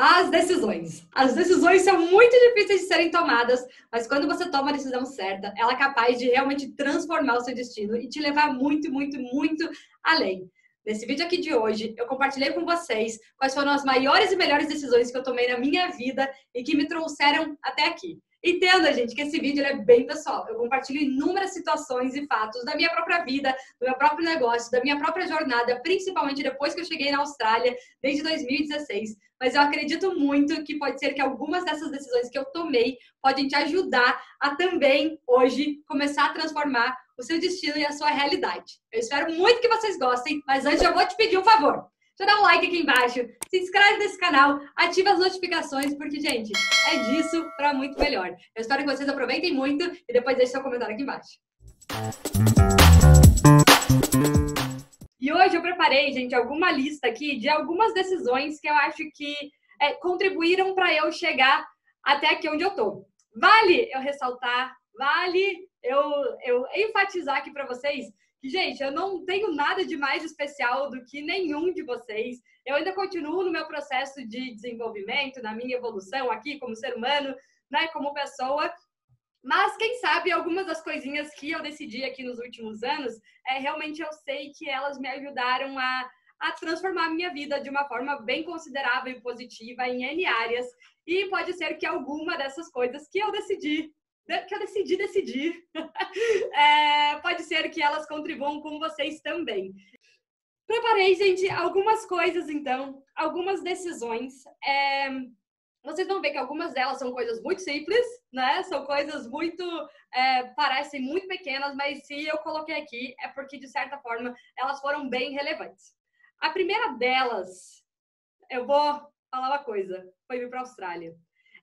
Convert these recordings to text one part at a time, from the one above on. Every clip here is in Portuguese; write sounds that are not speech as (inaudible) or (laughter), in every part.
As decisões. As decisões são muito difíceis de serem tomadas, mas quando você toma a decisão certa, ela é capaz de realmente transformar o seu destino e te levar muito, muito, muito além. Nesse vídeo aqui de hoje, eu compartilhei com vocês quais foram as maiores e melhores decisões que eu tomei na minha vida e que me trouxeram até aqui. Entenda, gente, que esse vídeo é bem pessoal. Eu compartilho inúmeras situações e fatos da minha própria vida, do meu próprio negócio, da minha própria jornada, principalmente depois que eu cheguei na Austrália, desde 2016. Mas eu acredito muito que pode ser que algumas dessas decisões que eu tomei podem te ajudar a também, hoje, começar a transformar o seu destino e a sua realidade. Eu espero muito que vocês gostem, mas antes eu vou te pedir um favor. Já dá um like aqui embaixo, se inscreve nesse canal, ativa as notificações, porque, gente, é disso para muito melhor. Eu espero que vocês aproveitem muito e depois deixe seu comentário aqui embaixo. E hoje eu preparei, gente, alguma lista aqui de algumas decisões que eu acho que é, contribuíram para eu chegar até aqui onde eu tô. Vale eu ressaltar, vale eu, eu enfatizar aqui para vocês gente, eu não tenho nada de mais especial do que nenhum de vocês. Eu ainda continuo no meu processo de desenvolvimento, na minha evolução aqui como ser humano, né, como pessoa. Mas quem sabe algumas das coisinhas que eu decidi aqui nos últimos anos, é realmente eu sei que elas me ajudaram a, a transformar a minha vida de uma forma bem considerável e positiva em N áreas. E pode ser que alguma dessas coisas que eu decidi que eu decidi decidir, (laughs) é, pode ser que elas contribuam com vocês também. Preparei, gente, algumas coisas, então, algumas decisões. É, vocês vão ver que algumas delas são coisas muito simples, né? São coisas muito. É, parecem muito pequenas, mas se eu coloquei aqui é porque, de certa forma, elas foram bem relevantes. A primeira delas, eu vou falar uma coisa: foi vir para a Austrália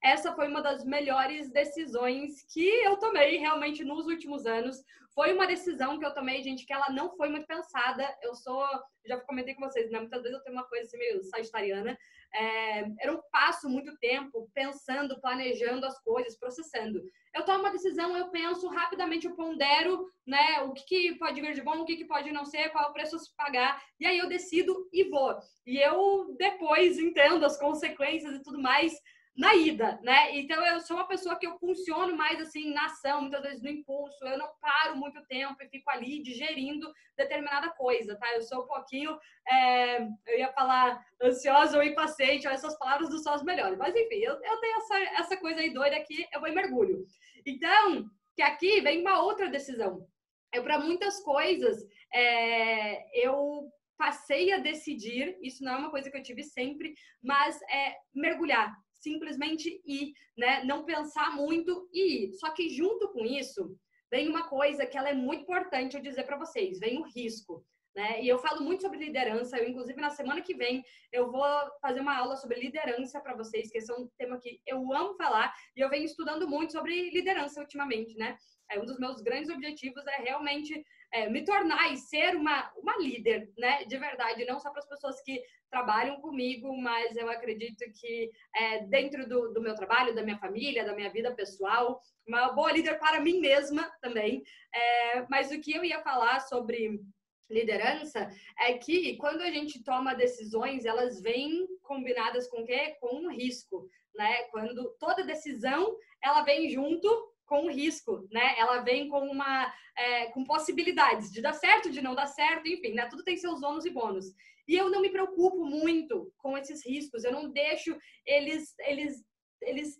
essa foi uma das melhores decisões que eu tomei realmente nos últimos anos. Foi uma decisão que eu tomei, gente, que ela não foi muito pensada. Eu sou, já comentei com vocês, né? Muitas vezes eu tenho uma coisa assim meio sagitariana. É, eu não passo muito tempo pensando, planejando as coisas, processando. Eu tomo uma decisão, eu penso rapidamente, eu pondero, né? O que, que pode vir de bom, o que, que pode não ser, qual o preço a se pagar. E aí eu decido e vou. E eu depois entendo as consequências e tudo mais na ida, né? Então eu sou uma pessoa que eu funciono mais assim na ação, muitas vezes no impulso, eu não paro muito tempo e fico ali digerindo determinada coisa, tá? Eu sou um pouquinho, é, eu ia falar ansiosa ou impaciente, essas palavras não são as melhores, mas enfim, eu, eu tenho essa, essa coisa aí doida aqui, eu vou em mergulho. Então, que aqui vem uma outra decisão. Eu, para muitas coisas, é, eu passei a decidir, isso não é uma coisa que eu tive sempre, mas é mergulhar, simplesmente ir, né? Não pensar muito e ir. Só que junto com isso, vem uma coisa que ela é muito importante eu dizer para vocês, vem o risco. Né? E eu falo muito sobre liderança. Eu, inclusive, na semana que vem, eu vou fazer uma aula sobre liderança para vocês, que esse é um tema que eu amo falar e eu venho estudando muito sobre liderança ultimamente, né? É, um dos meus grandes objetivos é realmente é, me tornar e ser uma, uma líder, né? De verdade, não só para as pessoas que trabalham comigo, mas eu acredito que é, dentro do, do, meu trabalho, da minha família, da minha vida pessoal, uma boa líder para mim mesma também. É, mas o que eu ia falar sobre liderança é que quando a gente toma decisões, elas vêm combinadas com o quê? Com um risco, né? Quando toda decisão ela vem junto com risco, né? Ela vem com uma é, com possibilidades de dar certo, de não dar certo, enfim, né? Tudo tem seus ônus e bônus. E eu não me preocupo muito com esses riscos, eu não deixo eles, eles, eles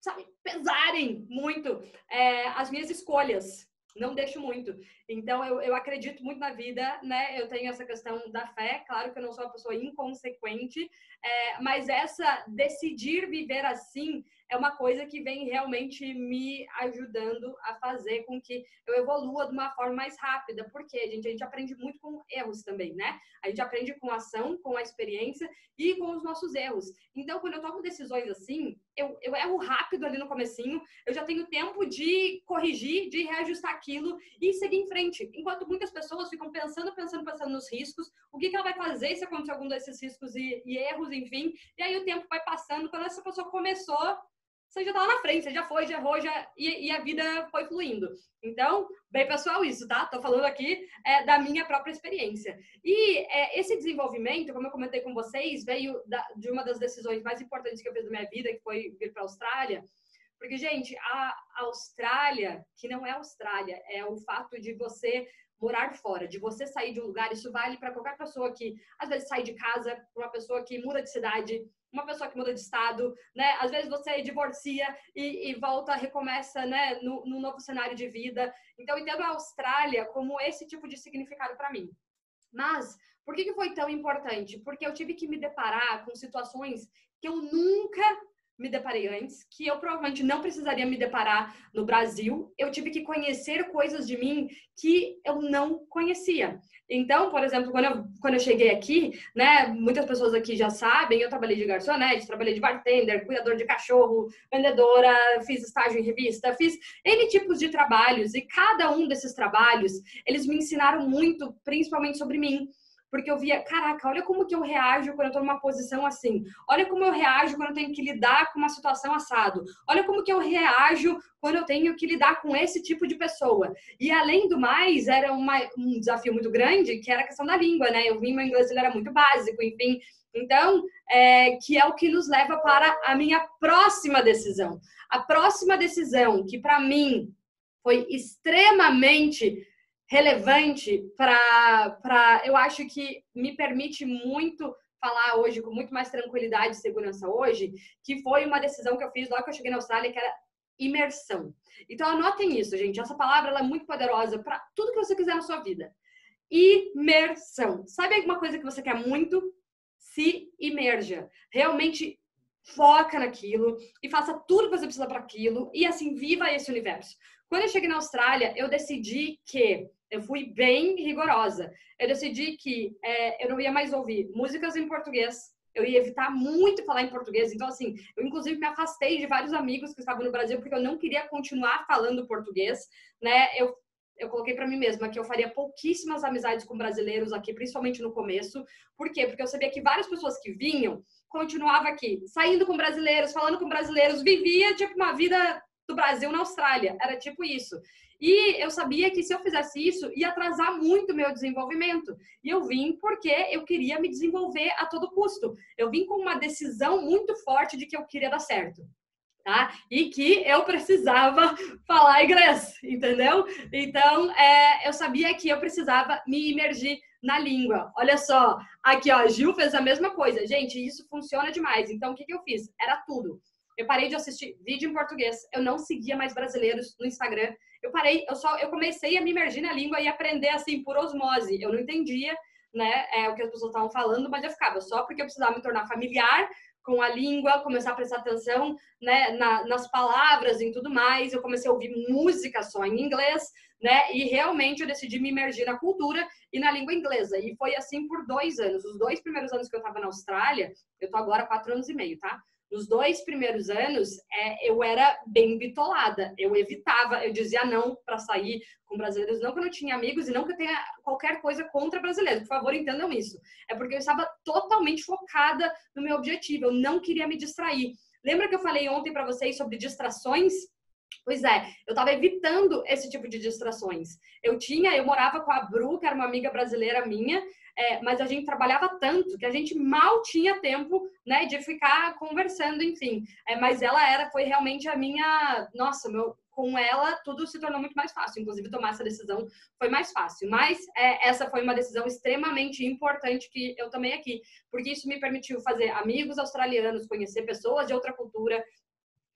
sabe, pesarem muito é, as minhas escolhas. Não deixo muito. Então, eu, eu acredito muito na vida, né? Eu tenho essa questão da fé. Claro que eu não sou uma pessoa inconsequente, é, mas essa decidir viver assim é uma coisa que vem realmente me ajudando a fazer com que eu evolua de uma forma mais rápida. Porque, gente, a gente aprende muito com erros também, né? A gente aprende com a ação, com a experiência e com os nossos erros. Então, quando eu tomo decisões assim, eu, eu erro rápido ali no comecinho, eu já tenho tempo de corrigir, de reajustar aquilo e seguir em frente. Enquanto muitas pessoas ficam pensando, pensando, pensando nos riscos, o que, que ela vai fazer se acontecer algum desses riscos e, e erros, enfim. E aí o tempo vai passando. Quando essa pessoa começou, você já tá lá na frente, você já foi, já errou, já, e, e a vida foi fluindo. Então, bem pessoal, isso, tá? Tô falando aqui é, da minha própria experiência. E é, esse desenvolvimento, como eu comentei com vocês, veio da, de uma das decisões mais importantes que eu fiz na minha vida, que foi vir para a Austrália. Porque, gente, a Austrália, que não é Austrália, é o fato de você morar fora, de você sair de um lugar, isso vale para qualquer pessoa que às vezes sai de casa, uma pessoa que muda de cidade, uma pessoa que muda de estado, né? Às vezes você divorcia e, e volta, recomeça, né, no, no, novo cenário de vida. Então, eu entendo a Austrália como esse tipo de significado para mim. Mas, por que, que foi tão importante? Porque eu tive que me deparar com situações que eu nunca me deparei antes, que eu provavelmente não precisaria me deparar no Brasil. Eu tive que conhecer coisas de mim que eu não conhecia. Então, por exemplo, quando eu, quando eu cheguei aqui, né, muitas pessoas aqui já sabem, eu trabalhei de garçonete, trabalhei de bartender, cuidador de cachorro, vendedora, fiz estágio em revista, fiz N tipos de trabalhos e cada um desses trabalhos, eles me ensinaram muito, principalmente sobre mim porque eu via, caraca, olha como que eu reajo quando eu tô numa posição assim. Olha como eu reajo quando eu tenho que lidar com uma situação assado. Olha como que eu reajo quando eu tenho que lidar com esse tipo de pessoa. E além do mais, era uma, um desafio muito grande, que era a questão da língua, né? Eu vim, meu inglês ele era muito básico, enfim. Então, é, que é o que nos leva para a minha próxima decisão. A próxima decisão, que para mim foi extremamente relevante para. Eu acho que me permite muito falar hoje com muito mais tranquilidade e segurança hoje, que foi uma decisão que eu fiz logo que eu cheguei na Austrália, que era imersão. Então anotem isso, gente. Essa palavra ela é muito poderosa para tudo que você quiser na sua vida. Imersão. Sabe alguma coisa que você quer muito? Se imerja. Realmente foca naquilo e faça tudo que você precisa para aquilo e assim viva esse universo. Quando eu cheguei na Austrália, eu decidi que eu fui bem rigorosa. Eu decidi que é, eu não ia mais ouvir músicas em português. Eu ia evitar muito falar em português. Então, assim, eu inclusive me afastei de vários amigos que estavam no Brasil porque eu não queria continuar falando português, né? Eu eu coloquei para mim mesma que eu faria pouquíssimas amizades com brasileiros aqui, principalmente no começo. Por quê? Porque eu sabia que várias pessoas que vinham continuava aqui, saindo com brasileiros, falando com brasileiros, vivia tipo uma vida do Brasil na Austrália. Era tipo isso. E eu sabia que se eu fizesse isso, ia atrasar muito o meu desenvolvimento. E eu vim porque eu queria me desenvolver a todo custo. Eu vim com uma decisão muito forte de que eu queria dar certo. Tá? E que eu precisava (laughs) falar inglês, entendeu? Então, é, eu sabia que eu precisava me imergir na língua. Olha só, aqui ó, Gil fez a mesma coisa. Gente, isso funciona demais. Então, o que, que eu fiz? Era tudo. Eu parei de assistir vídeo em português. Eu não seguia mais brasileiros no Instagram. Eu parei, eu só, eu comecei a me imergir na língua e aprender assim por osmose. Eu não entendia, né, é, o que as pessoas estavam falando, mas eu ficava só porque eu precisava me tornar familiar com a língua, começar a prestar atenção, né, na, nas palavras e tudo mais. Eu comecei a ouvir música só em inglês, né, e realmente eu decidi me imergir na cultura e na língua inglesa. E foi assim por dois anos. Os dois primeiros anos que eu estava na Austrália, eu tô agora quatro anos e meio, tá? Nos dois primeiros anos, é, eu era bem bitolada. Eu evitava, eu dizia não para sair com brasileiros. Não que eu não tinha amigos e não que eu tenha qualquer coisa contra brasileiros. Por favor, entendam isso. É porque eu estava totalmente focada no meu objetivo. Eu não queria me distrair. Lembra que eu falei ontem para vocês sobre distrações? Pois é, eu estava evitando esse tipo de distrações. Eu tinha, eu morava com a Bru, que era uma amiga brasileira minha, é, mas a gente trabalhava tanto que a gente mal tinha tempo, né, de ficar conversando, enfim. É, mas ela era, foi realmente a minha, nossa, meu, com ela tudo se tornou muito mais fácil. Inclusive tomar essa decisão foi mais fácil. Mas é, essa foi uma decisão extremamente importante que eu tomei aqui, porque isso me permitiu fazer amigos australianos, conhecer pessoas de outra cultura,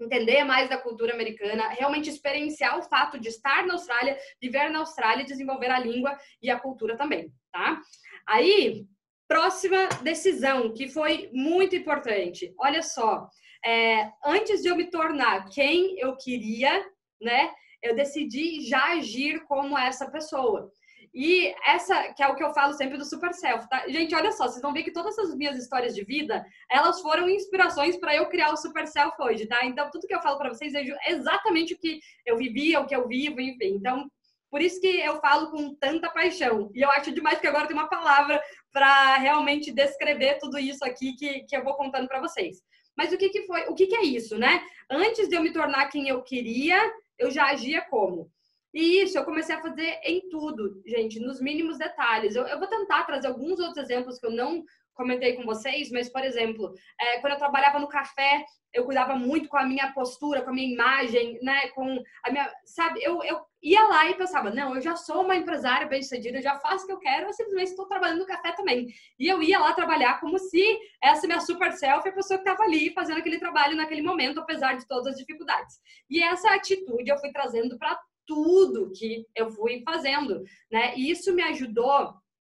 entender mais da cultura americana, realmente experienciar o fato de estar na Austrália, viver na Austrália e desenvolver a língua e a cultura também, tá? Aí, próxima decisão, que foi muito importante. Olha só, é, antes de eu me tornar quem eu queria, né, eu decidi já agir como essa pessoa. E essa, que é o que eu falo sempre do super self, tá? Gente, olha só, vocês vão ver que todas as minhas histórias de vida, elas foram inspirações para eu criar o super self hoje, tá? Então, tudo que eu falo para vocês é exatamente o que eu vivia, o que eu vivo, enfim. Então, por isso que eu falo com tanta paixão. E eu acho demais que agora tem uma palavra para realmente descrever tudo isso aqui que, que eu vou contando para vocês. Mas o que, que foi? O que, que é isso, né? Antes de eu me tornar quem eu queria, eu já agia como? E isso eu comecei a fazer em tudo, gente, nos mínimos detalhes. Eu, eu vou tentar trazer alguns outros exemplos que eu não comentei com vocês, mas, por exemplo, é, quando eu trabalhava no café, eu cuidava muito com a minha postura, com a minha imagem, né? Com a minha. Sabe, eu, eu ia lá e pensava, não, eu já sou uma empresária bem-sucedida, já faço o que eu quero, eu simplesmente estou trabalhando no café também. E eu ia lá trabalhar como se essa minha super self, a pessoa que estava ali fazendo aquele trabalho naquele momento, apesar de todas as dificuldades. E essa atitude eu fui trazendo para tudo que eu fui fazendo, né? E isso me ajudou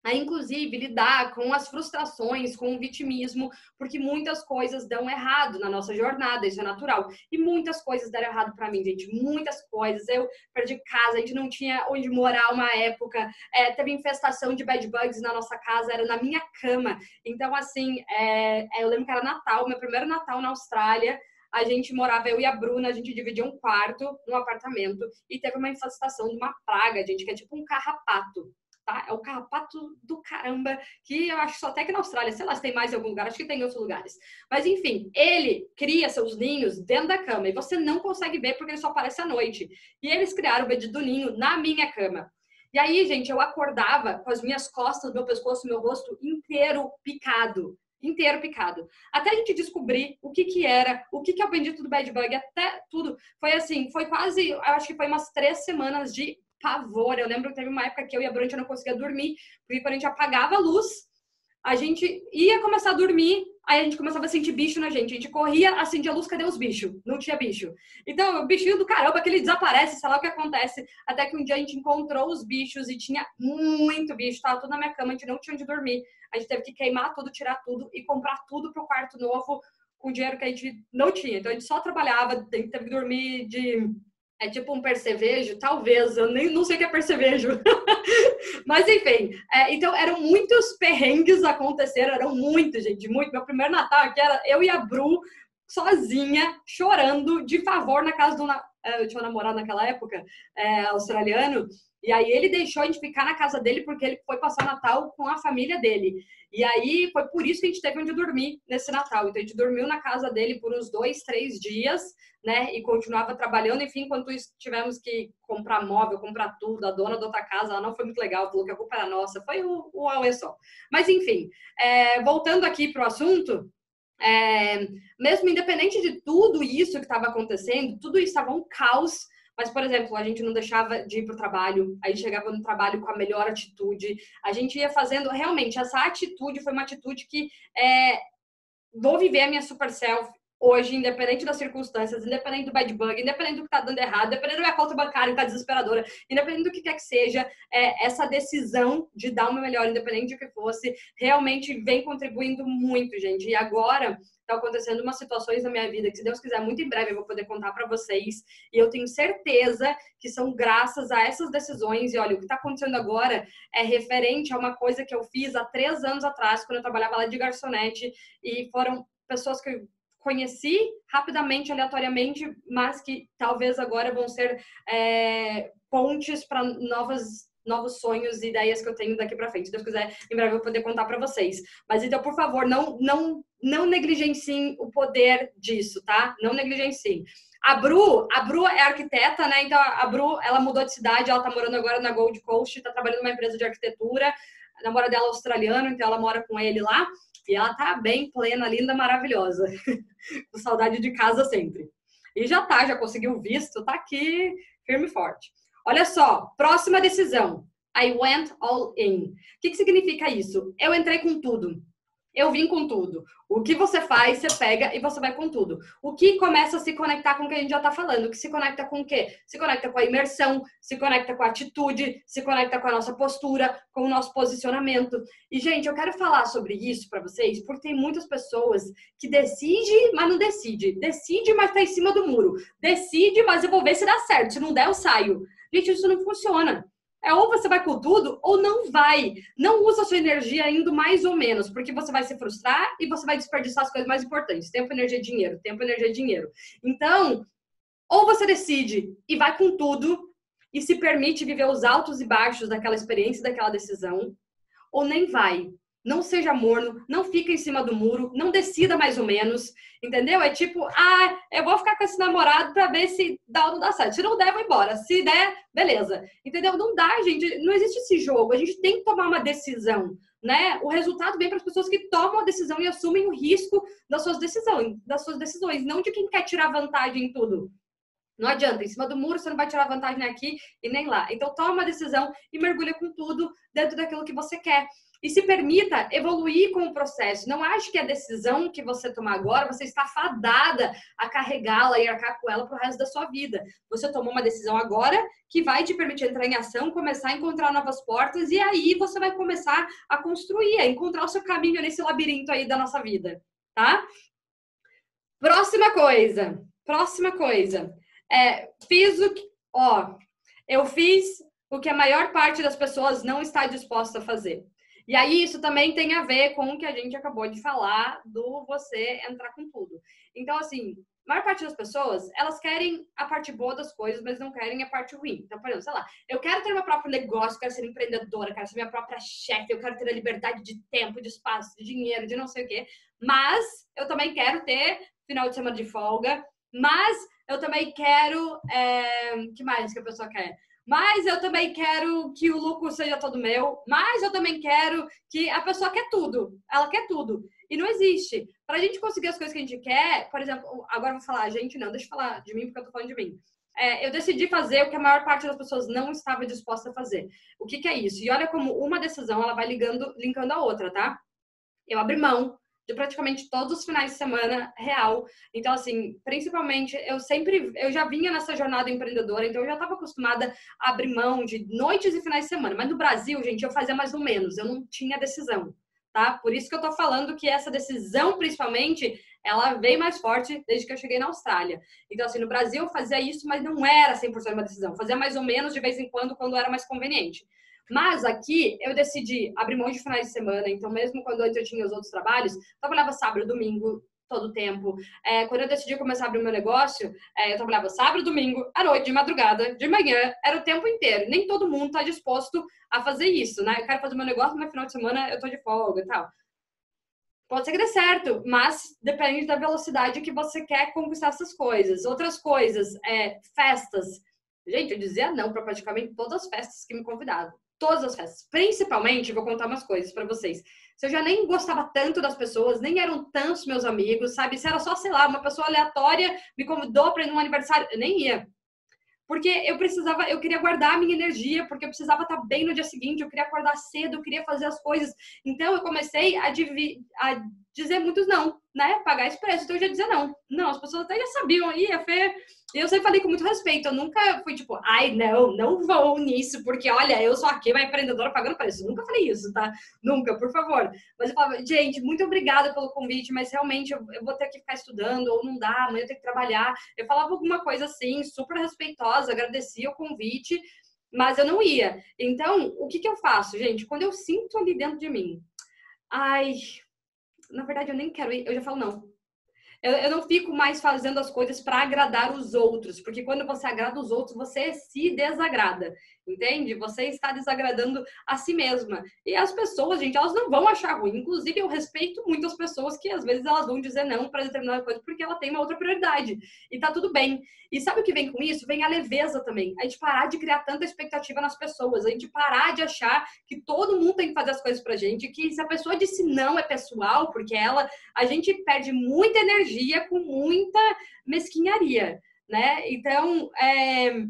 a inclusive lidar com as frustrações, com o vitimismo, porque muitas coisas dão errado na nossa jornada, isso é natural. E muitas coisas deram errado para mim, gente, muitas coisas. Eu perdi casa, a gente não tinha onde morar uma época, é, teve infestação de bad bugs na nossa casa, era na minha cama. Então, assim, é, eu lembro que era Natal, meu primeiro Natal na Austrália a gente morava, eu e a Bruna, a gente dividia um quarto num apartamento e teve uma infestação de uma praga, gente, que é tipo um carrapato. Tá? É o carrapato do caramba, que eu acho só até que na Austrália, sei lá se tem mais em algum lugar, acho que tem em outros lugares. Mas enfim, ele cria seus ninhos dentro da cama e você não consegue ver porque ele só aparece à noite. E eles criaram o bebê do ninho na minha cama. E aí, gente, eu acordava com as minhas costas, meu pescoço, meu rosto inteiro picado inteiro picado. Até a gente descobrir o que que era, o que que é o bendito do bad bug, até tudo. Foi assim, foi quase, eu acho que foi umas três semanas de pavor. Eu lembro que teve uma época que eu e a Brunch não conseguia dormir, porque quando a gente apagava a luz, a gente ia começar a dormir, aí a gente começava a sentir bicho na gente. A gente corria, acendia a luz, cadê os bichos? Não tinha bicho. Então, o bichinho do caramba, que ele desaparece, sei lá o que acontece. Até que um dia a gente encontrou os bichos e tinha muito bicho, tava tudo na minha cama, a gente não tinha onde dormir. A gente teve que queimar tudo, tirar tudo e comprar tudo pro quarto novo com dinheiro que a gente não tinha. Então, a gente só trabalhava, a gente teve que dormir de é tipo um percevejo, talvez, eu nem não sei o que é percevejo. (laughs) Mas enfim, é, então eram muitos perrengues aconteceram, eram muitos, gente, muito. Meu primeiro Natal aqui era eu e a Bru sozinha, chorando de favor na casa do. Eu tinha um namorado naquela época, é, australiano, e aí ele deixou a gente ficar na casa dele porque ele foi passar Natal com a família dele. E aí foi por isso que a gente teve onde dormir nesse Natal. Então a gente dormiu na casa dele por uns dois, três dias, né? E continuava trabalhando. Enfim, enquanto isso tivemos que comprar móvel, comprar tudo. A dona da outra casa, ela não foi muito legal, falou que a culpa era nossa. Foi o, o só. Mas enfim, é, voltando aqui para o assunto. É, mesmo independente de tudo isso que estava acontecendo, tudo isso estava um caos mas, por exemplo, a gente não deixava de ir para o trabalho, a gente chegava no trabalho com a melhor atitude, a gente ia fazendo. Realmente, essa atitude foi uma atitude que é, vou viver a minha super self hoje, independente das circunstâncias, independente do bad bug, independente do que está dando errado, independente da minha conta bancária que está desesperadora, independente do que quer que seja, é, essa decisão de dar o meu melhor, independente do que fosse, realmente vem contribuindo muito, gente. E agora está acontecendo umas situações na minha vida que, se Deus quiser, muito em breve eu vou poder contar para vocês. E eu tenho certeza que são graças a essas decisões. E olha, o que está acontecendo agora é referente a uma coisa que eu fiz há três anos atrás, quando eu trabalhava lá de garçonete, e foram pessoas que eu conheci rapidamente, aleatoriamente, mas que talvez agora vão ser é, pontes para novas novos sonhos e ideias que eu tenho daqui para frente. Se Deus quiser, em breve eu vou poder contar para vocês. Mas então, por favor, não não não negligenciem o poder disso, tá? Não negligenciem. A Bru, a Bru é arquiteta, né? Então a Bru, ela mudou de cidade, ela tá morando agora na Gold Coast, tá trabalhando numa empresa de arquitetura. A namora dela é australiano, então ela mora com ele lá. E ela tá bem plena, linda, maravilhosa. (laughs) com saudade de casa sempre. E já tá, já conseguiu visto, tá aqui firme e forte. Olha só, próxima decisão. I went all in. O que, que significa isso? Eu entrei com tudo. Eu vim com tudo. O que você faz, você pega e você vai com tudo. O que começa a se conectar com o que a gente já está falando? Que se conecta com o quê? Se conecta com a imersão, se conecta com a atitude, se conecta com a nossa postura, com o nosso posicionamento. E, gente, eu quero falar sobre isso para vocês, porque tem muitas pessoas que decidem, mas não decide. Decide, mas está em cima do muro. Decide, mas eu vou ver se dá certo. Se não der, eu saio. Gente, isso não funciona. É ou você vai com tudo ou não vai. Não usa sua energia indo mais ou menos, porque você vai se frustrar e você vai desperdiçar as coisas mais importantes. Tempo, energia, dinheiro. Tempo, energia, dinheiro. Então, ou você decide e vai com tudo e se permite viver os altos e baixos daquela experiência, daquela decisão, ou nem vai. Não seja morno, não fica em cima do muro, não decida mais ou menos, entendeu? É tipo, ah, eu vou ficar com esse namorado para ver se dá ou não dá certo. Se não der, vou embora. Se der, beleza. Entendeu? Não dá, gente. Não existe esse jogo. A gente tem que tomar uma decisão, né? O resultado vem para as pessoas que tomam a decisão e assumem o risco das suas decisões, das suas decisões, não de quem quer tirar vantagem em tudo. Não adianta, em cima do muro você não vai tirar vantagem nem aqui e nem lá. Então toma uma decisão e mergulha com tudo dentro daquilo que você quer e se permita evoluir com o processo. Não ache que a decisão que você tomar agora, você está fadada a carregá-la e arcar com ela para o resto da sua vida. Você tomou uma decisão agora que vai te permitir entrar em ação, começar a encontrar novas portas e aí você vai começar a construir, a encontrar o seu caminho nesse labirinto aí da nossa vida, tá? Próxima coisa. Próxima coisa. É, fiz o que, ó, eu fiz o que a maior parte das pessoas não está disposta a fazer. E aí isso também tem a ver com o que a gente acabou de falar do você entrar com tudo. Então, assim, a maior parte das pessoas, elas querem a parte boa das coisas, mas não querem a parte ruim. Então, por exemplo, sei lá, eu quero ter meu próprio negócio, quero ser empreendedora, quero ser minha própria chefe, eu quero ter a liberdade de tempo, de espaço, de dinheiro, de não sei o quê. Mas eu também quero ter final de semana de folga, mas eu também quero. É... que mais que a pessoa quer? Mas eu também quero que o lucro seja todo meu, mas eu também quero que a pessoa quer tudo, ela quer tudo. E não existe. Para a gente conseguir as coisas que a gente quer, por exemplo, agora vou falar, gente, não, deixa eu falar de mim porque eu tô falando de mim. É, eu decidi fazer o que a maior parte das pessoas não estava disposta a fazer. O que, que é isso? E olha como uma decisão ela vai ligando, linkando a outra, tá? Eu abri mão de praticamente todos os finais de semana real. Então, assim, principalmente, eu sempre, eu já vinha nessa jornada empreendedora, então eu já estava acostumada a abrir mão de noites e finais de semana. Mas no Brasil, gente, eu fazia mais ou menos, eu não tinha decisão, tá? Por isso que eu tô falando que essa decisão, principalmente, ela veio mais forte desde que eu cheguei na Austrália. Então, assim, no Brasil eu fazia isso, mas não era 100% uma decisão. Fazia mais ou menos de vez em quando, quando era mais conveniente. Mas aqui eu decidi abrir mão de finais de semana, então mesmo quando antes eu tinha os outros trabalhos, trabalhava sábado, domingo, todo o tempo. É, quando eu decidi começar a abrir o meu negócio, é, eu trabalhava sábado, domingo, à noite, de madrugada, de manhã, era o tempo inteiro. Nem todo mundo está disposto a fazer isso, né? Eu quero fazer meu negócio, mas final de semana eu tô de folga e tal. Pode ser que dê certo, mas depende da velocidade que você quer conquistar essas coisas. Outras coisas, é, festas. Gente, eu dizia não para praticamente todas as festas que me convidavam todas as festas. Principalmente, vou contar umas coisas para vocês. Se eu já nem gostava tanto das pessoas, nem eram tantos meus amigos, sabe? Se era só, sei lá, uma pessoa aleatória me convidou para ir num aniversário, eu nem ia. Porque eu precisava, eu queria guardar a minha energia, porque eu precisava estar bem no dia seguinte, eu queria acordar cedo, eu queria fazer as coisas. Então eu comecei a, a dizer muitos não, né? Pagar esse preço. Então eu já dizia não. Não, as pessoas até já sabiam. E a Fê eu sempre falei com muito respeito. Eu nunca fui tipo, ai, não, não vou nisso, porque olha, eu sou aqui uma empreendedora pagando preço. Eu nunca falei isso, tá? Nunca, por favor. Mas eu falava, gente, muito obrigada pelo convite, mas realmente eu, eu vou ter que ficar estudando, ou não dá, amanhã eu tenho que trabalhar. Eu falava alguma coisa assim, super respeitosa, agradecia o convite, mas eu não ia. Então, o que, que eu faço, gente? Quando eu sinto ali dentro de mim, ai, na verdade eu nem quero ir, eu já falo não. Eu, eu não fico mais fazendo as coisas para agradar os outros, porque quando você agrada os outros, você se desagrada, entende? Você está desagradando a si mesma. E as pessoas, gente, elas não vão achar ruim. Inclusive, eu respeito muito as pessoas que às vezes elas vão dizer não para determinada coisa porque ela tem uma outra prioridade. E tá tudo bem. E sabe o que vem com isso? Vem a leveza também. A gente parar de criar tanta expectativa nas pessoas, a gente parar de achar que todo mundo tem que fazer as coisas pra gente, que se a pessoa disse não é pessoal, porque ela, a gente perde muita energia com muita mesquinharia, né? Então, é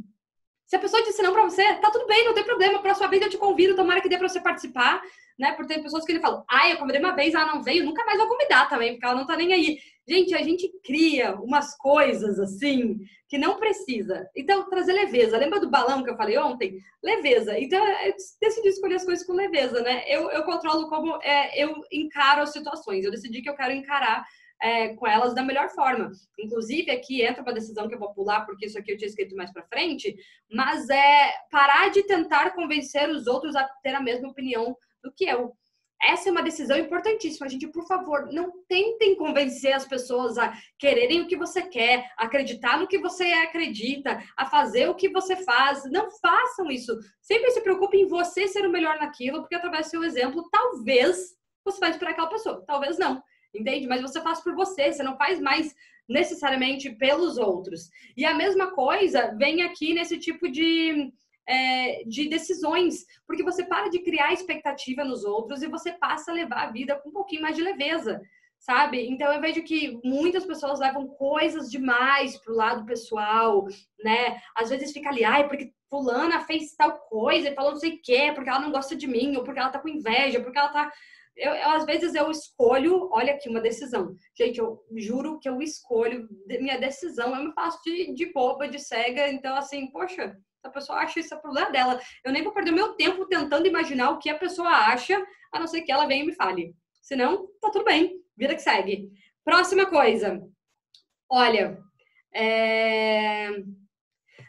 se a pessoa disse não pra você, tá tudo bem, não tem problema. Próxima vez eu te convido, tomara que dê pra você participar, né? Porque tem pessoas que ele falam, ah, eu convidei uma vez, ela não veio, nunca mais vou convidar também, porque ela não tá nem aí. Gente, a gente cria umas coisas assim que não precisa. Então, trazer leveza. Lembra do balão que eu falei ontem? Leveza. Então, eu decidi escolher as coisas com leveza, né? Eu, eu controlo como é, eu encaro as situações. Eu decidi que eu quero encarar é, com elas da melhor forma. Inclusive, aqui entra uma decisão que eu vou pular, porque isso aqui eu tinha escrito mais para frente, mas é parar de tentar convencer os outros a ter a mesma opinião do que eu. Essa é uma decisão importantíssima, gente. Por favor, não tentem convencer as pessoas a quererem o que você quer, acreditar no que você acredita, a fazer o que você faz. Não façam isso. Sempre se preocupe em você ser o melhor naquilo, porque através do seu exemplo, talvez você faz para aquela pessoa. Talvez não, entende? Mas você faz por você, você não faz mais necessariamente pelos outros. E a mesma coisa vem aqui nesse tipo de, é, de decisões, porque você para de criar expectativa nos outros e você passa a levar a vida com um pouquinho mais de leveza, sabe? Então eu vejo que muitas pessoas levam coisas demais pro lado pessoal, né? Às vezes fica ali, ai, porque fulana fez tal coisa e falou não sei o quê, porque ela não gosta de mim, ou porque ela tá com inveja, porque ela tá eu, eu, às vezes eu escolho, olha aqui, uma decisão. Gente, eu juro que eu escolho minha decisão, eu me faço de, de boba, de cega, então assim, poxa, a pessoa acha isso é problema dela. Eu nem vou perder meu tempo tentando imaginar o que a pessoa acha, a não ser que ela venha e me fale. Senão, tá tudo bem, vida que segue. Próxima coisa. Olha, é...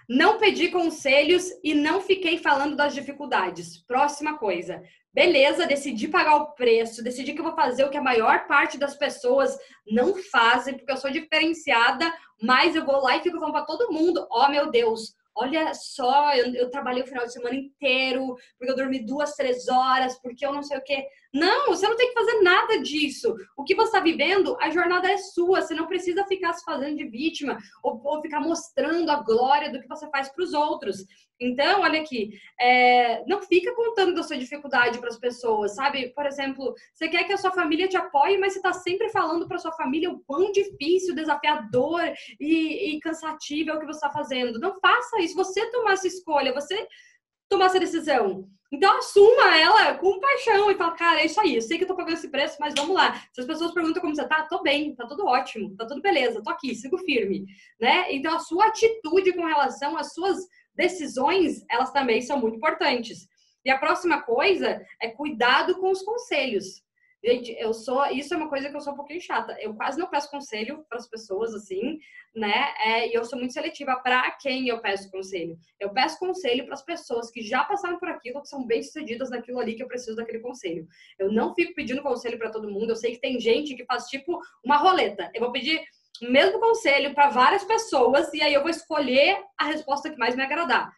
não pedi conselhos e não fiquei falando das dificuldades. Próxima coisa beleza, decidi pagar o preço, decidi que eu vou fazer o que a maior parte das pessoas não fazem, porque eu sou diferenciada, mas eu vou lá e fico falando para todo mundo: ó, oh, meu Deus, olha só, eu, eu, trabalhei o final de semana inteiro, porque eu dormi duas, três horas, porque eu não sei o quê. Não, você não tem que fazer nada disso. O que você está vivendo, a jornada é sua. Você não precisa ficar se fazendo de vítima ou, ou ficar mostrando a glória do que você faz para os outros. Então, olha aqui, é, não fica contando da sua dificuldade para as pessoas, sabe? Por exemplo, você quer que a sua família te apoie, mas você está sempre falando para sua família o quão difícil, desafiador e, e cansativo é o que você está fazendo. Não faça isso. Você tomar essa escolha, você tomar essa decisão. Então, assuma ela com paixão e fala, cara, é isso aí, eu sei que eu tô pagando esse preço, mas vamos lá. Se as pessoas perguntam como você tá, tô bem, tá tudo ótimo, tá tudo beleza, tô aqui, sigo firme, né? Então, a sua atitude com relação às suas decisões, elas também são muito importantes. E a próxima coisa é cuidado com os conselhos. Gente, eu sou. Isso é uma coisa que eu sou um pouquinho chata. Eu quase não peço conselho para as pessoas, assim, né? É, e eu sou muito seletiva para quem eu peço conselho. Eu peço conselho para as pessoas que já passaram por aquilo, que são bem-sucedidas naquilo ali que eu preciso daquele conselho. Eu não fico pedindo conselho para todo mundo. Eu sei que tem gente que faz tipo uma roleta. Eu vou pedir o mesmo conselho para várias pessoas e aí eu vou escolher a resposta que mais me agradar.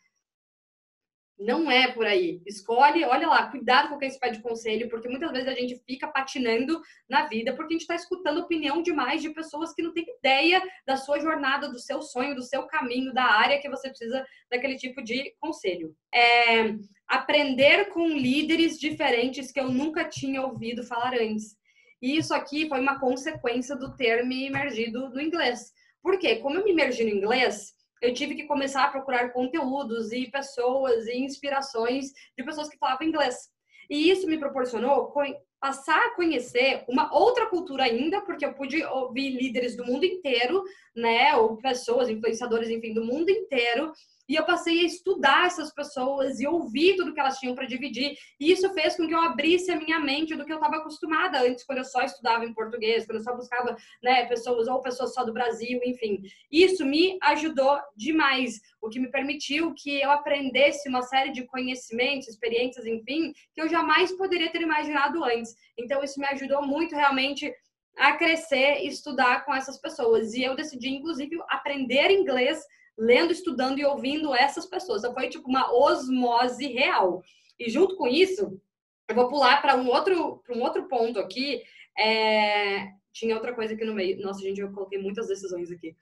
Não é por aí. Escolhe, olha lá, cuidado com quem se pede conselho, porque muitas vezes a gente fica patinando na vida porque a gente está escutando opinião demais de pessoas que não têm ideia da sua jornada, do seu sonho, do seu caminho, da área que você precisa daquele tipo de conselho. É, aprender com líderes diferentes que eu nunca tinha ouvido falar antes. E isso aqui foi uma consequência do ter me imergido no inglês. Por quê? Como eu me imergi no inglês, eu tive que começar a procurar conteúdos e pessoas e inspirações de pessoas que falavam inglês. E isso me proporcionou passar a conhecer uma outra cultura ainda, porque eu pude ouvir líderes do mundo inteiro, né, ou pessoas, influenciadores, enfim, do mundo inteiro, e eu passei a estudar essas pessoas e ouvir tudo que elas tinham para dividir. E isso fez com que eu abrisse a minha mente do que eu estava acostumada antes, quando eu só estudava em português, quando eu só buscava né, pessoas ou pessoas só do Brasil, enfim. Isso me ajudou demais, o que me permitiu que eu aprendesse uma série de conhecimentos, experiências, enfim, que eu jamais poderia ter imaginado antes. Então, isso me ajudou muito realmente a crescer e estudar com essas pessoas. E eu decidi, inclusive, aprender inglês lendo, estudando e ouvindo essas pessoas. Então foi tipo uma osmose real. E junto com isso, eu vou pular para um outro para um outro ponto aqui. É... Tinha outra coisa aqui no meio. Nossa, gente, eu coloquei muitas decisões aqui.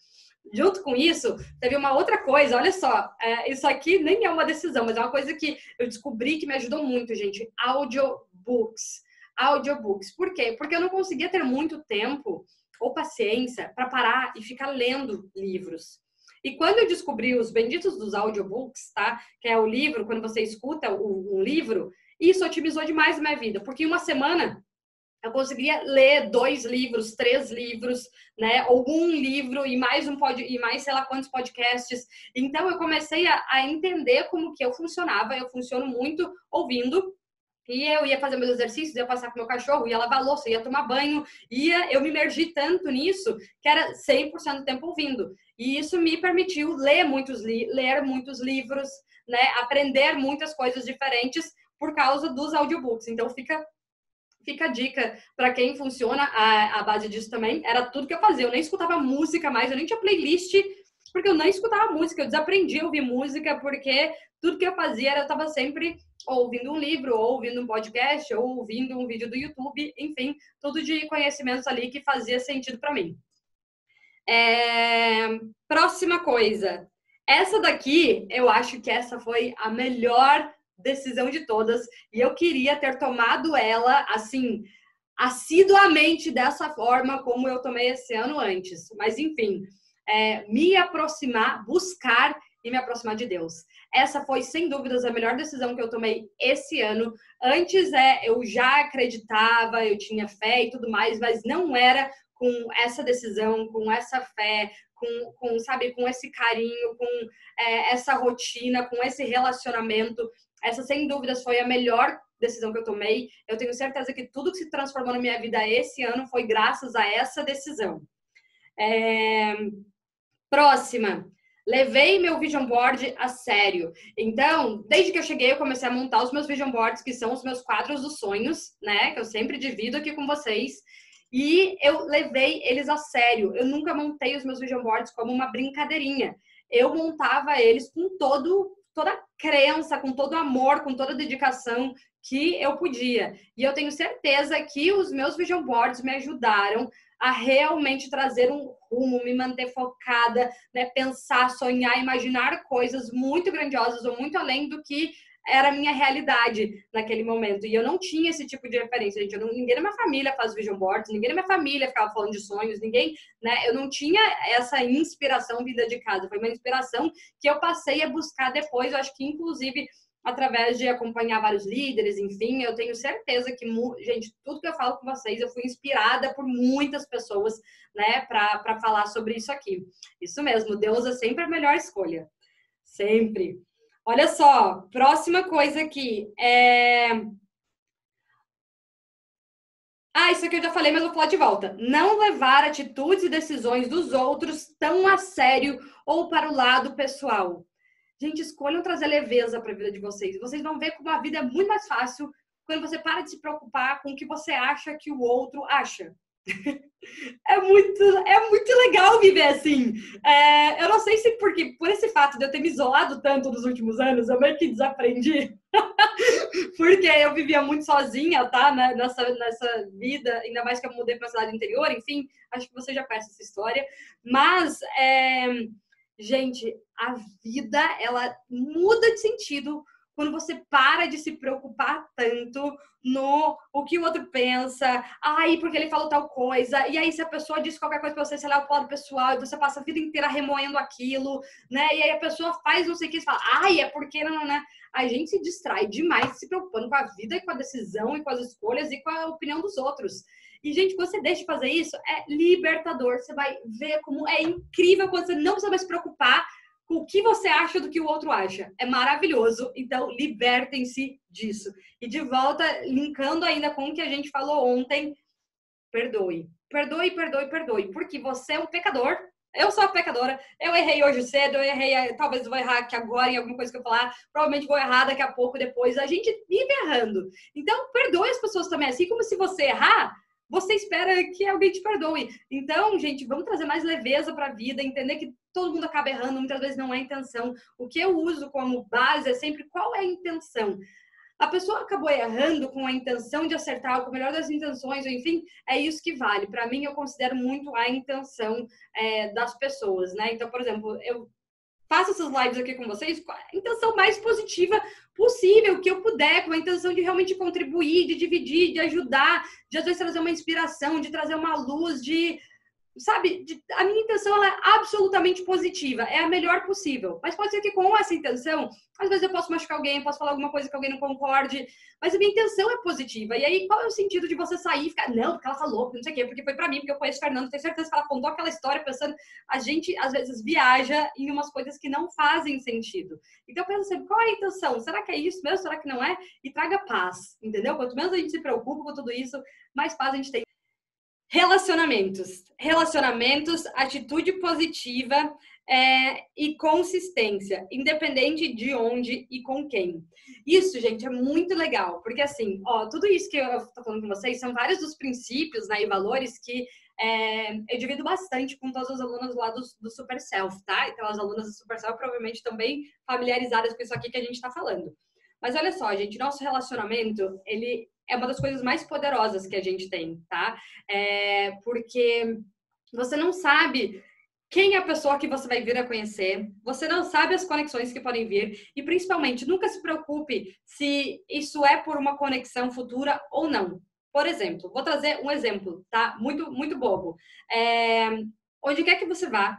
Junto com isso, teve uma outra coisa. Olha só, é, isso aqui nem é uma decisão, mas é uma coisa que eu descobri que me ajudou muito, gente. Audiobooks. Audiobooks. Por quê? Porque eu não conseguia ter muito tempo ou paciência para parar e ficar lendo livros. E quando eu descobri os benditos dos audiobooks, tá? Que é o livro, quando você escuta um livro, isso otimizou demais a minha vida, porque em uma semana eu conseguia ler dois livros, três livros, né? Ou um livro e mais um pod, e mais sei lá quantos podcasts. Então eu comecei a, a entender como que eu funcionava. Eu funciono muito ouvindo e eu ia fazer meus exercícios, ia passar com meu cachorro, ia lavar louça, ia tomar banho, ia, eu me imergi tanto nisso que era 100% do tempo ouvindo. E isso me permitiu ler muitos, li ler muitos livros, né, aprender muitas coisas diferentes por causa dos audiobooks. Então fica fica a dica para quem funciona a, a base disso também. Era tudo que eu fazia. Eu nem escutava música mais, eu nem tinha playlist porque eu não escutava música, eu desaprendi a ouvir música, porque tudo que eu fazia era eu estava sempre ouvindo um livro, ou ouvindo um podcast, ou ouvindo um vídeo do YouTube, enfim, tudo de conhecimentos ali que fazia sentido para mim. É... Próxima coisa. Essa daqui, eu acho que essa foi a melhor decisão de todas, e eu queria ter tomado ela assim assiduamente dessa forma como eu tomei esse ano antes. Mas enfim, é, me aproximar, buscar e me aproximar de Deus. Essa foi, sem dúvidas, a melhor decisão que eu tomei esse ano. Antes, é, eu já acreditava, eu tinha fé e tudo mais, mas não era com essa decisão, com essa fé, com, com sabe, com esse carinho, com é, essa rotina, com esse relacionamento. Essa, sem dúvidas, foi a melhor decisão que eu tomei. Eu tenho certeza que tudo que se transformou na minha vida esse ano foi graças a essa decisão. É... Próxima. Levei meu vision board a sério. Então, desde que eu cheguei, eu comecei a montar os meus vision boards, que são os meus quadros dos sonhos, né? Que eu sempre divido aqui com vocês. E eu levei eles a sério. Eu nunca montei os meus vision boards como uma brincadeirinha. Eu montava eles com todo toda a crença, com todo amor, com toda a dedicação que eu podia. E eu tenho certeza que os meus vision boards me ajudaram a realmente trazer um rumo, me manter focada, né? pensar, sonhar, imaginar coisas muito grandiosas ou muito além do que era a minha realidade naquele momento. E eu não tinha esse tipo de referência, gente. Não, ninguém na minha família faz vision boards, ninguém na minha família ficava falando de sonhos, ninguém, né? Eu não tinha essa inspiração vinda de casa. Foi uma inspiração que eu passei a buscar depois. Eu acho que, inclusive, através de acompanhar vários líderes, enfim, eu tenho certeza que, gente, tudo que eu falo com vocês, eu fui inspirada por muitas pessoas, né, para falar sobre isso aqui. Isso mesmo, Deus é sempre a melhor escolha. Sempre. Olha só, próxima coisa aqui. É... Ah, isso aqui eu já falei, mas vou falar de volta. Não levar atitudes e decisões dos outros tão a sério ou para o lado pessoal. Gente, escolham trazer leveza para a vida de vocês. Vocês vão ver como a vida é muito mais fácil quando você para de se preocupar com o que você acha que o outro acha. (laughs) é muito, é muito legal viver assim. É, eu não sei se porque por esse fato de eu ter me isolado tanto nos últimos anos, eu meio que desaprendi. (laughs) porque eu vivia muito sozinha, tá? Nessa, nessa vida, ainda mais que eu mudei para a cidade interior, enfim, acho que você já conhece essa história. Mas é, Gente, a vida ela muda de sentido quando você para de se preocupar tanto no o que o outro pensa, ai, porque ele falou tal coisa, e aí se a pessoa diz qualquer coisa pra você, sei lá, o lado pessoal, e você passa a vida inteira remoendo aquilo, né? E aí a pessoa faz não sei o que e fala, ai, é porque não, né? A gente se distrai demais se preocupando com a vida e com a decisão e com as escolhas e com a opinião dos outros. E, gente, você deixa de fazer isso, é libertador. Você vai ver como é incrível quando você não precisa mais se preocupar com o que você acha do que o outro acha. É maravilhoso. Então, libertem-se disso. E de volta, linkando ainda com o que a gente falou ontem, perdoe. Perdoe, perdoe, perdoe. Porque você é um pecador. Eu sou a pecadora. Eu errei hoje cedo, eu errei, talvez vou errar aqui agora em alguma coisa que eu falar. Provavelmente vou errar daqui a pouco, depois. A gente vive errando. Então, perdoe as pessoas também. Assim como se você errar, você espera que alguém te perdoe. Então, gente, vamos trazer mais leveza para a vida, entender que todo mundo acaba errando, muitas vezes não é intenção. O que eu uso como base é sempre qual é a intenção. A pessoa acabou errando com a intenção de acertar, com o melhor das intenções, enfim, é isso que vale. Para mim, eu considero muito a intenção é, das pessoas, né? Então, por exemplo, eu faço essas lives aqui com vocês com a intenção mais positiva possível, que eu puder, com a intenção de realmente contribuir, de dividir, de ajudar, de às vezes trazer uma inspiração, de trazer uma luz, de sabe, a minha intenção é absolutamente positiva, é a melhor possível. Mas pode ser que com essa intenção, às vezes eu posso machucar alguém, posso falar alguma coisa que alguém não concorde, mas a minha intenção é positiva. E aí, qual é o sentido de você sair e ficar, não, porque ela falou, não sei o quê, porque foi para mim, porque eu conheço o Fernando, tenho certeza que ela contou aquela história pensando, a gente às vezes viaja em umas coisas que não fazem sentido. Então, pensa sempre, qual é a intenção? Será que é isso mesmo? Será que não é? E traga paz, entendeu? Quanto menos a gente se preocupa com tudo isso, mais paz a gente tem. Relacionamentos. Relacionamentos, atitude positiva é, e consistência, independente de onde e com quem. Isso, gente, é muito legal, porque assim, ó, tudo isso que eu tô falando com vocês são vários dos princípios né, e valores que é, eu divido bastante com todas as alunas lá do, do Super Self, tá? Então, as alunas do Super Self provavelmente estão bem familiarizadas com isso aqui que a gente está falando. Mas olha só, gente, nosso relacionamento, ele é uma das coisas mais poderosas que a gente tem, tá? É, porque você não sabe quem é a pessoa que você vai vir a conhecer, você não sabe as conexões que podem vir e principalmente nunca se preocupe se isso é por uma conexão futura ou não. Por exemplo, vou trazer um exemplo, tá? Muito muito bobo. É, onde quer que você vá,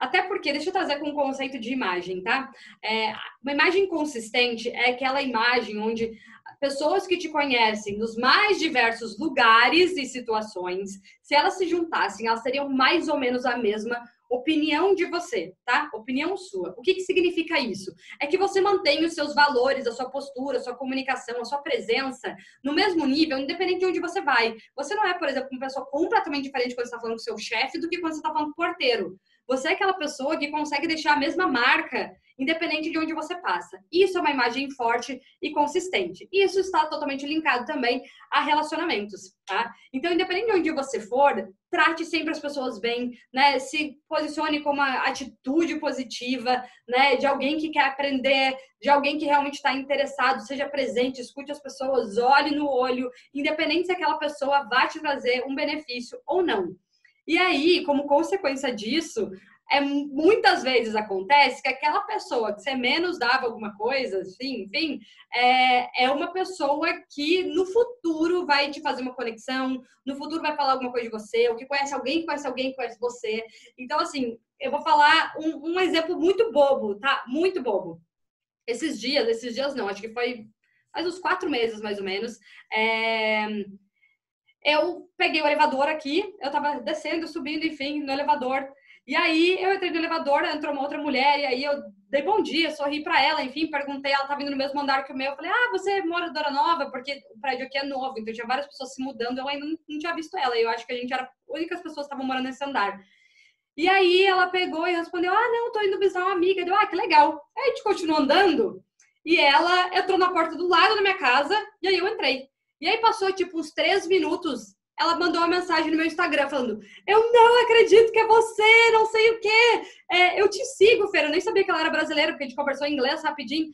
até porque, deixa eu trazer com um conceito de imagem, tá? É, uma imagem consistente é aquela imagem onde pessoas que te conhecem nos mais diversos lugares e situações, se elas se juntassem, elas teriam mais ou menos a mesma opinião de você, tá? Opinião sua. O que, que significa isso? É que você mantém os seus valores, a sua postura, a sua comunicação, a sua presença no mesmo nível, independente de onde você vai. Você não é, por exemplo, uma pessoa completamente diferente quando você está falando com seu chefe do que quando você está falando com o porteiro. Você é aquela pessoa que consegue deixar a mesma marca, independente de onde você passa. Isso é uma imagem forte e consistente. Isso está totalmente linkado também a relacionamentos, tá? Então, independente de onde você for, trate sempre as pessoas bem, né? Se posicione com uma atitude positiva, né? De alguém que quer aprender, de alguém que realmente está interessado, seja presente, escute as pessoas, olhe no olho, independente se aquela pessoa vai te trazer um benefício ou não. E aí, como consequência disso, é muitas vezes acontece que aquela pessoa que você menos dava alguma coisa, assim, enfim, é, é uma pessoa que no futuro vai te fazer uma conexão, no futuro vai falar alguma coisa de você, ou que conhece alguém que conhece alguém que conhece você. Então, assim, eu vou falar um, um exemplo muito bobo, tá? Muito bobo. Esses dias, esses dias não, acho que foi faz uns quatro meses mais ou menos. É eu peguei o elevador aqui, eu tava descendo, subindo, enfim, no elevador. E aí eu entrei no elevador, entrou uma outra mulher, e aí eu dei bom dia, sorri para ela, enfim, perguntei, ela tava vindo no mesmo andar que o meu. Eu falei, ah, você é moradora nova? Porque o prédio aqui é novo, então tinha várias pessoas se mudando, eu ainda não, tinha visto ela. E eu acho que a gente era as únicas pessoas que estavam morando nesse andar. E aí ela pegou e respondeu, ah, não, tô indo visitar uma amiga. Deu, ah, que legal. Aí a gente continuou andando, e ela entrou na porta do lado da minha casa, e aí eu entrei. E aí passou tipo uns três minutos, ela mandou uma mensagem no meu Instagram falando: Eu não acredito que é você, não sei o quê. É, eu te sigo, Feira. Eu nem sabia que ela era brasileira, porque a gente conversou em inglês rapidinho.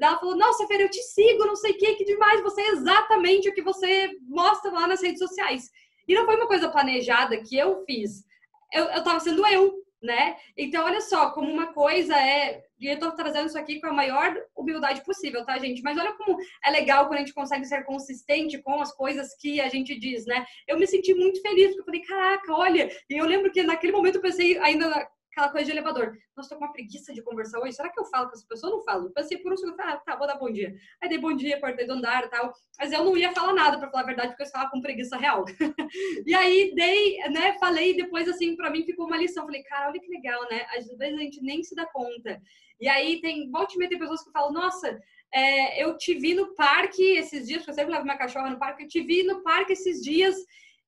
Ela falou: Nossa, Feira, eu te sigo, não sei o quê, que demais. Você é exatamente o que você mostra lá nas redes sociais. E não foi uma coisa planejada que eu fiz. Eu, eu tava sendo eu, né? Então, olha só, como uma coisa é. E eu tô trazendo isso aqui com a maior humildade possível, tá, gente? Mas olha como é legal quando a gente consegue ser consistente com as coisas que a gente diz, né? Eu me senti muito feliz, porque eu falei, caraca, olha. E eu lembro que naquele momento eu pensei ainda aquela coisa de elevador. Nossa, tô com uma preguiça de conversar hoje. Será que eu falo com essa pessoa? Eu não falo. Pensei por um segundo, ah, tá, vou dar bom dia. Aí dei bom dia, portei do andar e tal. Mas eu não ia falar nada, pra falar a verdade, porque eu estava com preguiça real. (laughs) e aí dei, né, falei, e depois, assim, pra mim ficou uma lição. Falei, cara, olha que legal, né? Às vezes a gente nem se dá conta. E aí tem, volte e tem pessoas que falam, nossa, é, eu te vi no parque esses dias, porque eu sempre levo minha cachorra no parque, eu te vi no parque esses dias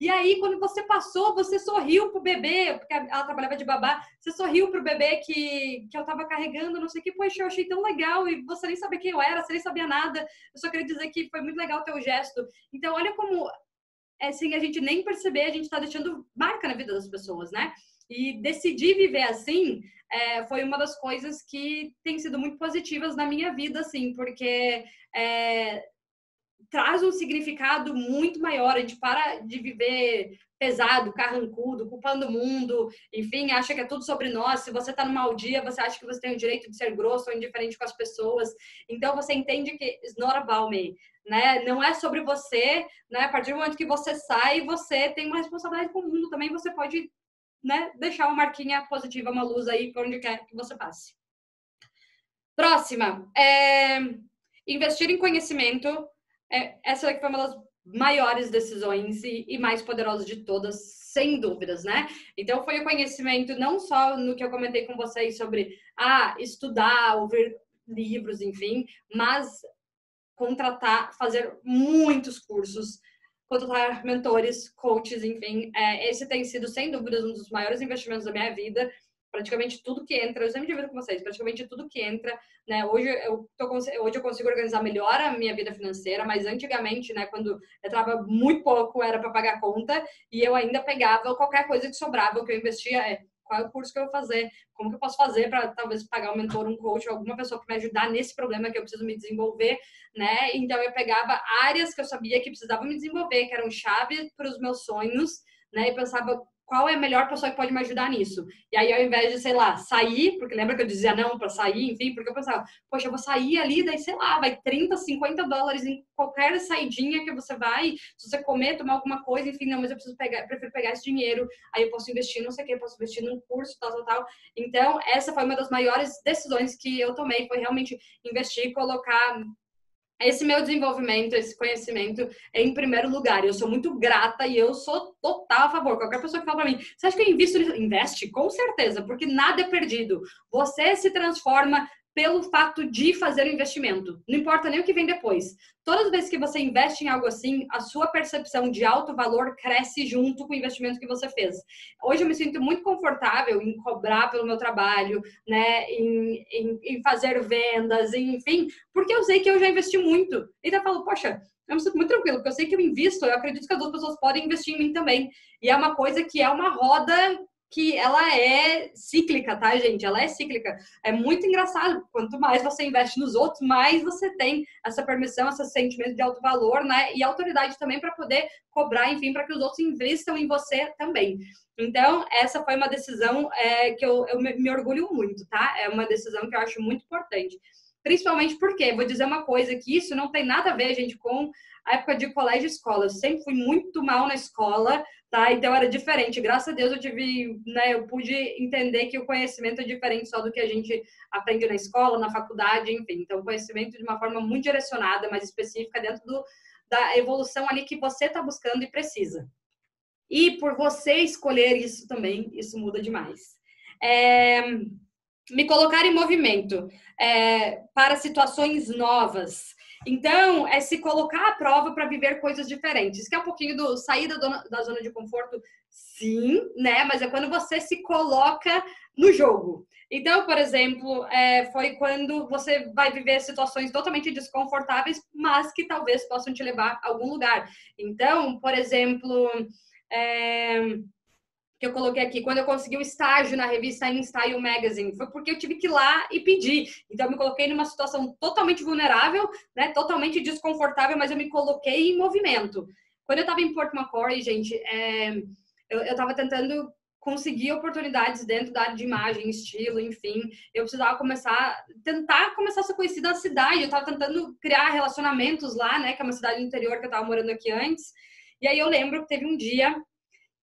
e aí, quando você passou, você sorriu pro bebê, porque ela trabalhava de babá, você sorriu pro bebê que, que eu tava carregando, não sei o que, poxa, eu achei tão legal, e você nem sabia quem eu era, você nem sabia nada, eu só queria dizer que foi muito legal o teu gesto. Então, olha como, sem a gente nem perceber, a gente tá deixando marca na vida das pessoas, né? E decidir viver assim é, foi uma das coisas que tem sido muito positivas na minha vida, assim, porque é, traz um significado muito maior. A gente para de viver pesado, carrancudo, culpando o mundo, enfim, acha que é tudo sobre nós. Se você está num mau dia, você acha que você tem o direito de ser grosso ou indiferente com as pessoas. Então você entende que it's not about me, né? Não é sobre você, né? A partir do momento que você sai, você tem uma responsabilidade com o mundo também, você pode, né, deixar uma marquinha positiva, uma luz aí para onde quer que você passe. Próxima, é investir em conhecimento é, essa foi uma das maiores decisões e, e, mais poderosas de todas, sem dúvidas, né? Então foi o conhecimento não só no que eu comentei com vocês sobre ah, estudar, ouvir livros, enfim, mas contratar, fazer muitos cursos, contratar mentores, coaches, enfim. É, esse tem sido, sem dúvidas, um dos maiores investimentos da minha vida praticamente tudo que entra, eu sempre divido com vocês, praticamente tudo que entra, né? Hoje eu, tô, hoje eu consigo organizar melhor a minha vida financeira, mas antigamente, né, quando eu trabalhava muito pouco, era para pagar conta, e eu ainda pegava qualquer coisa que sobrava, que eu investia é qual é o curso que eu vou fazer, como que eu posso fazer para talvez pagar um mentor, um coach, alguma pessoa que me ajudar nesse problema que eu preciso me desenvolver, né? Então eu pegava áreas que eu sabia que precisava me desenvolver, que eram chave para os meus sonhos, né? E pensava qual é a melhor pessoa que pode me ajudar nisso. E aí, ao invés de, sei lá, sair, porque lembra que eu dizia não para sair, enfim, porque eu pensava, poxa, eu vou sair ali, daí, sei lá, vai 30, 50 dólares em qualquer saidinha que você vai, se você comer, tomar alguma coisa, enfim, não, mas eu preciso pegar, prefiro pegar esse dinheiro, aí eu posso investir, não sei o que, posso investir num curso, tal, tal, tal. Então, essa foi uma das maiores decisões que eu tomei, foi realmente investir, colocar esse meu desenvolvimento, esse conhecimento é em primeiro lugar. Eu sou muito grata e eu sou total a favor. Qualquer pessoa que fala para mim, você acha que eu invisto? Investe, com certeza, porque nada é perdido. Você se transforma pelo fato de fazer o investimento. Não importa nem o que vem depois. Todas as vezes que você investe em algo assim, a sua percepção de alto valor cresce junto com o investimento que você fez. Hoje eu me sinto muito confortável em cobrar pelo meu trabalho, né, em, em, em fazer vendas, enfim, porque eu sei que eu já investi muito. Então eu falo, poxa, eu me sinto muito tranquilo, porque eu sei que eu invisto, eu acredito que as outras pessoas podem investir em mim também. E é uma coisa que é uma roda que ela é cíclica, tá, gente? Ela é cíclica. É muito engraçado. Quanto mais você investe nos outros, mais você tem essa permissão, esse sentimento de alto valor, né? E autoridade também para poder cobrar, enfim, para que os outros investam em você também. Então, essa foi uma decisão é, que eu, eu me orgulho muito, tá? É uma decisão que eu acho muito importante. Principalmente porque, vou dizer uma coisa, que isso não tem nada a ver, gente, com a época de colégio e escola. Eu sempre fui muito mal na escola, tá? Então era diferente. Graças a Deus eu tive, né, eu pude entender que o conhecimento é diferente só do que a gente aprende na escola, na faculdade, enfim. Então, conhecimento de uma forma muito direcionada, mais específica dentro do, da evolução ali que você está buscando e precisa. E por você escolher isso também, isso muda demais. É, me colocar em movimento é, para situações novas. Então, é se colocar à prova para viver coisas diferentes. Que é um pouquinho do sair da, dona, da zona de conforto, sim, né? Mas é quando você se coloca no jogo. Então, por exemplo, é, foi quando você vai viver situações totalmente desconfortáveis, mas que talvez possam te levar a algum lugar. Então, por exemplo, é, que eu coloquei aqui, quando eu consegui o estágio na revista InStyle Magazine, foi porque eu tive que ir lá e pedir. Então, eu me coloquei numa situação totalmente vulnerável, né, totalmente desconfortável, mas eu me coloquei em movimento. Quando eu estava em Port Macquarie, gente, é, eu estava tentando conseguir oportunidades dentro da área de imagem, estilo, enfim. Eu precisava começar, tentar começar a ser conhecida na cidade. Eu estava tentando criar relacionamentos lá, né, que é uma cidade interior que eu estava morando aqui antes. E aí eu lembro que teve um dia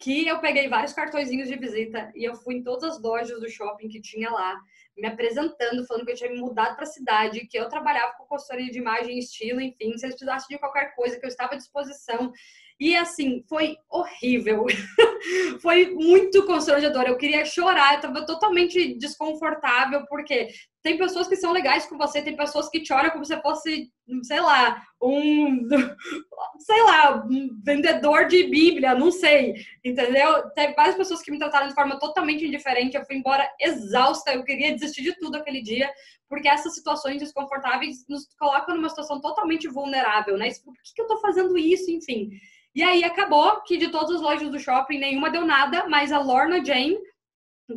que eu peguei vários cartõezinhos de visita e eu fui em todas as lojas do shopping que tinha lá, me apresentando, falando que eu tinha me mudado para a cidade, que eu trabalhava com consultoria de imagem e estilo, enfim, se eles precisassem de qualquer coisa, que eu estava à disposição. E assim, foi horrível. (laughs) foi muito constrangedor. Eu queria chorar, eu estava totalmente desconfortável, porque tem pessoas que são legais com você, tem pessoas que te olham como se fosse, sei lá, um, (laughs) sei lá, um vendedor de Bíblia, não sei, entendeu? Teve várias pessoas que me trataram de forma totalmente indiferente, eu fui embora exausta, eu queria desistir de tudo aquele dia, porque essas situações desconfortáveis nos colocam numa situação totalmente vulnerável, né? Por que, que eu tô fazendo isso, enfim? E aí acabou que de todas as lojas do shopping, nenhuma deu nada, mas a Lorna Jane,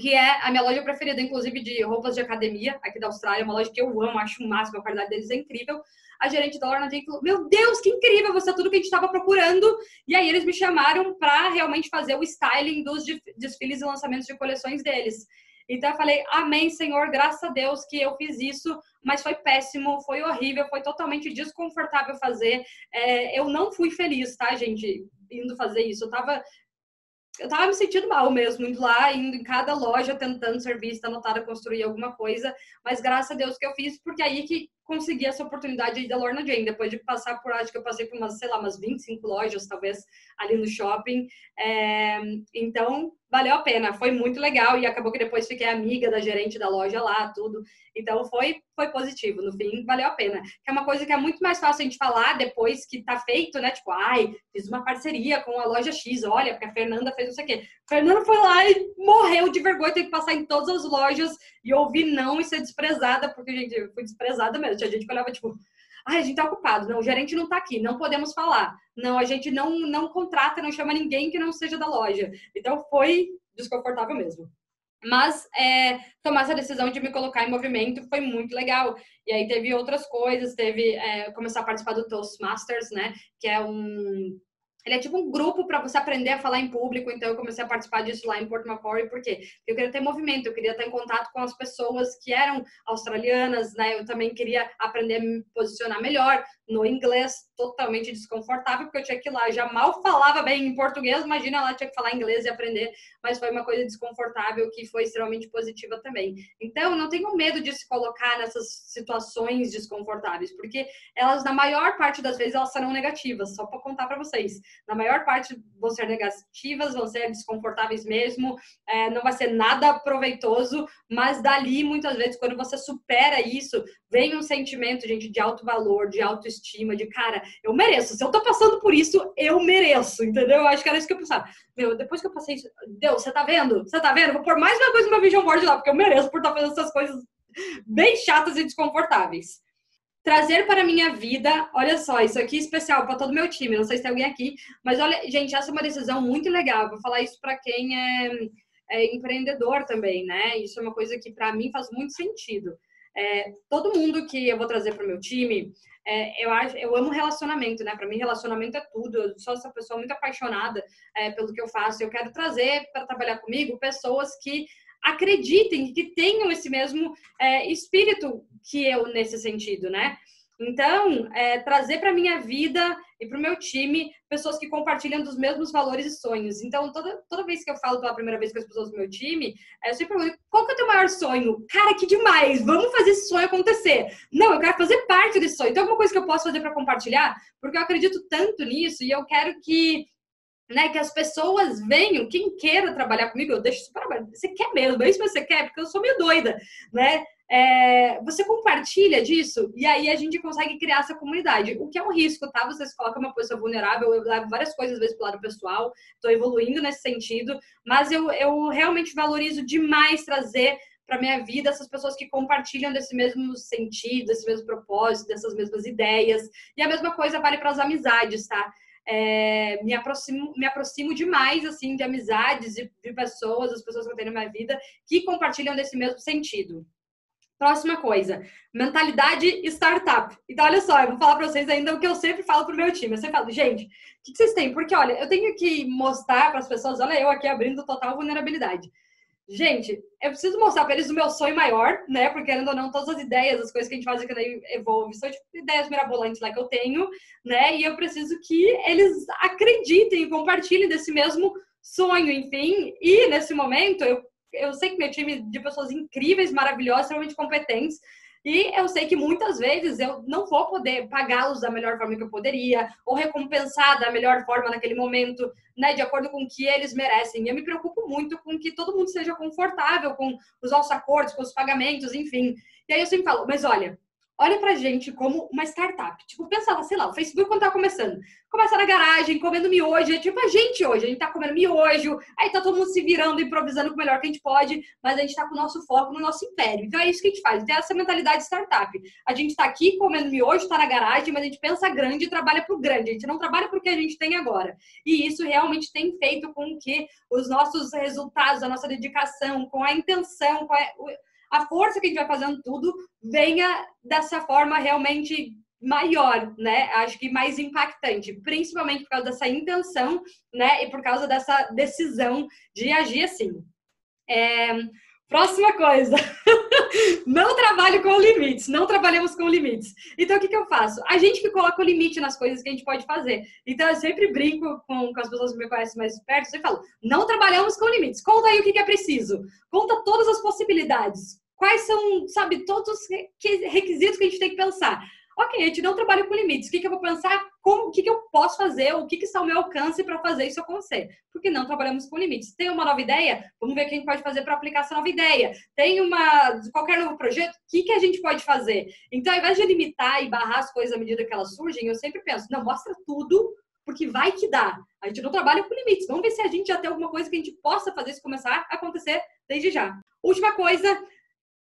que é a minha loja preferida, inclusive de roupas de academia aqui da Austrália, uma loja que eu amo, acho o máximo, a qualidade deles é incrível. A gerente da Lorna falou: Meu Deus, que incrível, você é tudo que a gente estava procurando. E aí eles me chamaram para realmente fazer o styling dos desfiles e lançamentos de coleções deles. Então eu falei, amém, Senhor, graças a Deus que eu fiz isso, mas foi péssimo, foi horrível, foi totalmente desconfortável fazer. É, eu não fui feliz, tá, gente, indo fazer isso. Eu tava. Eu tava me sentindo mal mesmo, indo lá, indo em cada loja, tentando ser vista, anotada, construir alguma coisa, mas graças a Deus que eu fiz, porque aí que consegui essa oportunidade aí da Lorna Jane, depois de passar por, acho que eu passei por umas, sei lá, umas 25 lojas, talvez, ali no shopping. É, então, valeu a pena, foi muito legal e acabou que depois fiquei amiga da gerente da loja lá, tudo. Então foi foi positivo, no fim valeu a pena. Que é uma coisa que é muito mais fácil a gente falar depois que tá feito, né? Tipo, ai, fiz uma parceria com a loja X, olha, porque a Fernanda fez não sei o quê. Fernanda foi lá e morreu de vergonha, tem que passar em todas as lojas e ouvir não e ser desprezada, porque, gente, eu fui desprezada mesmo. Tinha gente que olhava, tipo, a gente tá ocupado. Não, o gerente não tá aqui, não podemos falar. Não, a gente não, não contrata, não chama ninguém que não seja da loja. Então foi desconfortável mesmo. Mas é, tomar essa decisão de me colocar em movimento foi muito legal. E aí teve outras coisas, teve é, começar a participar do Toastmasters, né? Que é um ele é tipo um grupo para você aprender a falar em público, então eu comecei a participar disso lá em Porto Macquarie, porque eu queria ter movimento, eu queria estar em contato com as pessoas que eram australianas, né? Eu também queria aprender a me posicionar melhor no inglês, totalmente desconfortável, porque eu tinha que ir lá, já mal falava bem em português, imagina lá tinha que falar inglês e aprender, mas foi uma coisa desconfortável que foi extremamente positiva também. Então, não tenho medo de se colocar nessas situações desconfortáveis, porque elas, na maior parte das vezes, elas serão negativas, só para contar para vocês na maior parte vão ser negativas, vão ser desconfortáveis mesmo, é, não vai ser nada proveitoso, mas dali, muitas vezes, quando você supera isso, vem um sentimento, gente, de alto valor, de autoestima, de cara, eu mereço. Se eu tô passando por isso, eu mereço, entendeu? Eu acho que era isso que eu pensava. Meu, depois que eu passei isso, Deus, você tá vendo? Você tá vendo? Vou pôr mais uma coisa no meu vision board lá, porque eu mereço por estar tá fazendo essas coisas bem chatas e desconfortáveis trazer para a minha vida, olha só, isso aqui é especial para todo o meu time, não sei se tem alguém aqui, mas olha, gente, essa é uma decisão muito legal, vou falar isso para quem é, é, empreendedor também, né? Isso é uma coisa que para mim faz muito sentido. É, todo mundo que eu vou trazer para o meu time, é, eu acho, eu amo relacionamento, né? Para mim, relacionamento é tudo. Eu sou essa pessoa muito apaixonada é, pelo que eu faço. Eu quero trazer para trabalhar comigo pessoas que acreditem, que tenham esse mesmo é, espírito que eu nesse sentido, né? Então, é, trazer para minha vida e para o meu time pessoas que compartilham dos mesmos valores e sonhos. Então, toda, toda vez que eu falo pela primeira vez com as pessoas do meu time, eu sempre pergunto, qual que é o teu maior sonho? Cara, que demais! Vamos fazer esse sonho acontecer. Não, eu quero fazer parte desse sonho. Então, alguma coisa que eu posso fazer para compartilhar? Porque eu acredito tanto nisso e eu quero que né, que as pessoas venham, quem queira trabalhar comigo, eu deixo super aberto. Você quer mesmo, é isso que você quer, porque eu sou meio doida, né? É, você compartilha disso e aí a gente consegue criar essa comunidade. O que é um risco, tá? Você se coloca uma pessoa vulnerável, eu levo várias coisas às vezes pro lado pessoal, tô evoluindo nesse sentido, mas eu, eu realmente valorizo demais trazer para minha vida essas pessoas que compartilham desse mesmo sentido, desse mesmo propósito, dessas mesmas ideias. E a mesma coisa vale para as amizades, tá? é, me, aproximo, me aproximo demais, assim, de amizades, de, de pessoas, as pessoas que eu tenho na minha vida, que compartilham desse mesmo sentido. Próxima coisa, mentalidade startup. Então, olha só, eu vou falar para vocês ainda o que eu sempre falo pro meu time. Eu sempre falo, gente, o que vocês têm? Porque, olha, eu tenho que mostrar para as pessoas, olha eu aqui abrindo total vulnerabilidade. Gente, eu preciso mostrar para eles o meu sonho maior, né? Porque, ainda não, todas as ideias, as coisas que a gente faz aqui na Evolve são tipo, ideias mirabolantes lá que eu tenho, né? E eu preciso que eles acreditem e compartilhem desse mesmo sonho, enfim. E nesse momento, eu, eu sei que meu time de pessoas incríveis, maravilhosas, extremamente competentes, e eu sei que muitas vezes eu não vou poder pagá-los da melhor forma que eu poderia, ou recompensar da melhor forma naquele momento, né, de acordo com o que eles merecem. E eu me preocupo muito com que todo mundo seja confortável com os nossos acordos, com os pagamentos, enfim. E aí eu sempre falo, mas olha, olha pra gente como uma startup. Tipo, pensava, sei lá, o Facebook quando tava começando. Começa na garagem, comendo miojo. É tipo a gente hoje. A gente tá comendo miojo, aí tá todo mundo se virando, improvisando o melhor que a gente pode, mas a gente tá com o nosso foco no nosso império. Então é isso que a gente faz. Tem essa mentalidade startup. A gente tá aqui comendo miojo, tá na garagem, mas a gente pensa grande e trabalha pro grande. A gente não trabalha pro que a gente tem agora. E isso realmente tem feito com que os nossos resultados, a nossa dedicação, com a intenção, com a a força que a gente vai fazendo tudo venha dessa forma realmente maior, né? Acho que mais impactante, principalmente por causa dessa intenção, né? E por causa dessa decisão de agir assim. É... Próxima coisa. (laughs) não trabalho com limites. Não trabalhamos com limites. Então, o que, que eu faço? A gente que coloca o limite nas coisas que a gente pode fazer. Então, eu sempre brinco com, com as pessoas que me conhecem mais perto. Eu falo, não trabalhamos com limites. Conta aí o que, que é preciso. Conta todas as possibilidades. Quais são, sabe, todos os requisitos que a gente tem que pensar. Ok, a gente não trabalha com limites. O que, que eu vou pensar? Como, o que, que eu posso fazer? O que, que está ao meu alcance para fazer isso acontecer? Porque não trabalhamos com limites. Tem uma nova ideia? Vamos ver o que a gente pode fazer para aplicar essa nova ideia. Tem uma qualquer novo projeto? O que, que a gente pode fazer? Então, ao invés de limitar e barrar as coisas à medida que elas surgem, eu sempre penso, não, mostra tudo porque vai que dá. A gente não trabalha com limites. Vamos ver se a gente já tem alguma coisa que a gente possa fazer isso começar a acontecer desde já. Última coisa,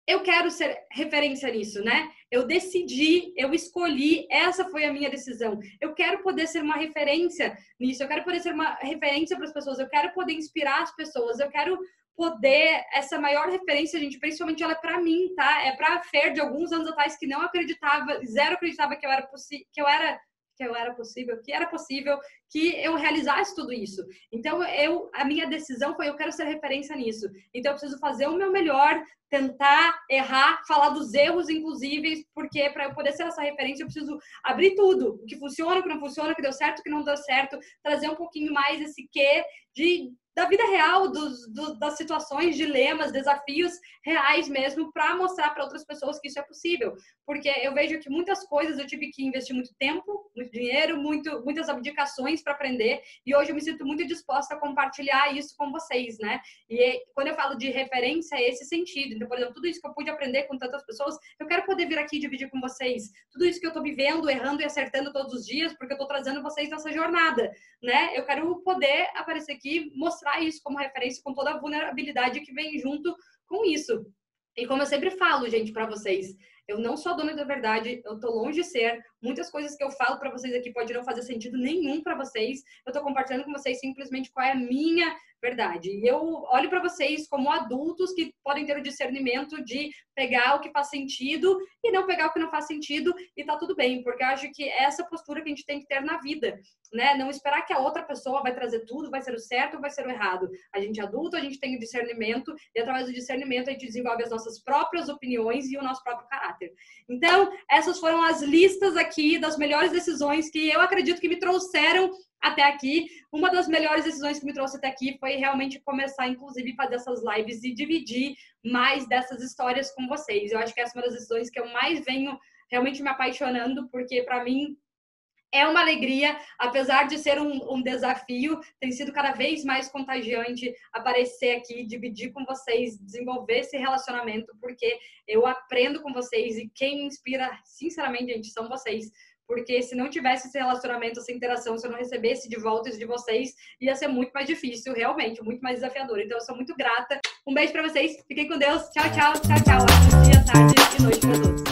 eu quero ser referência nisso, né? Eu decidi, eu escolhi, essa foi a minha decisão. Eu quero poder ser uma referência nisso, eu quero poder ser uma referência para as pessoas, eu quero poder inspirar as pessoas, eu quero poder essa maior referência, gente, principalmente ela é para mim, tá? É para Fer de alguns anos atrás que não acreditava, zero acreditava que eu era que eu era que eu era possível, que era possível que eu realizasse tudo isso. Então, eu, a minha decisão foi, eu quero ser referência nisso. Então, eu preciso fazer o meu melhor, tentar errar, falar dos erros, inclusive, porque para eu poder ser essa referência, eu preciso abrir tudo, o que funciona, o que não funciona, o que deu certo, o que não deu certo, trazer um pouquinho mais esse quê de da vida real, dos, do, das situações, dilemas, desafios reais mesmo, para mostrar para outras pessoas que isso é possível. Porque eu vejo que muitas coisas eu tive que investir muito tempo, muito dinheiro, muito, muitas abdicações para aprender, e hoje eu me sinto muito disposta a compartilhar isso com vocês, né? E quando eu falo de referência, é esse sentido. Então, por exemplo, tudo isso que eu pude aprender com tantas pessoas, eu quero poder vir aqui e dividir com vocês. Tudo isso que eu estou vivendo, errando e acertando todos os dias, porque eu estou trazendo vocês nessa jornada, né? Eu quero poder aparecer aqui, mostrar mostrar isso como referência com toda a vulnerabilidade que vem junto com isso. E como eu sempre falo, gente, para vocês, eu não sou dona da verdade, eu tô longe de ser. Muitas coisas que eu falo para vocês aqui pode não fazer sentido nenhum para vocês. Eu tô compartilhando com vocês simplesmente qual é a minha verdade. E eu olho para vocês como adultos que podem ter o discernimento de pegar o que faz sentido e não pegar o que não faz sentido e tá tudo bem, porque acho que é essa postura que a gente tem que ter na vida, né? Não esperar que a outra pessoa vai trazer tudo, vai ser o certo ou vai ser o errado. A gente é adulto, a gente tem o discernimento e através do discernimento a gente desenvolve as nossas próprias opiniões e o nosso próprio caráter. Então, essas foram as listas aqui das melhores decisões que eu acredito que me trouxeram até aqui. Uma das melhores decisões que me trouxe até aqui foi realmente começar, inclusive, fazer essas lives e dividir mais dessas histórias com vocês. Eu acho que essa é uma das decisões que eu mais venho realmente me apaixonando, porque para mim é uma alegria, apesar de ser um, um, desafio, tem sido cada vez mais contagiante aparecer aqui, dividir com vocês, desenvolver esse relacionamento, porque eu aprendo com vocês e quem me inspira, sinceramente, gente, são vocês porque se não tivesse esse relacionamento, essa interação, se eu não recebesse de volta isso de vocês, ia ser muito mais difícil, realmente, muito mais desafiador. Então, eu sou muito grata. Um beijo para vocês, fiquem com Deus. Tchau, tchau, tchau, tchau. Bom dia, tarde e noite para todos.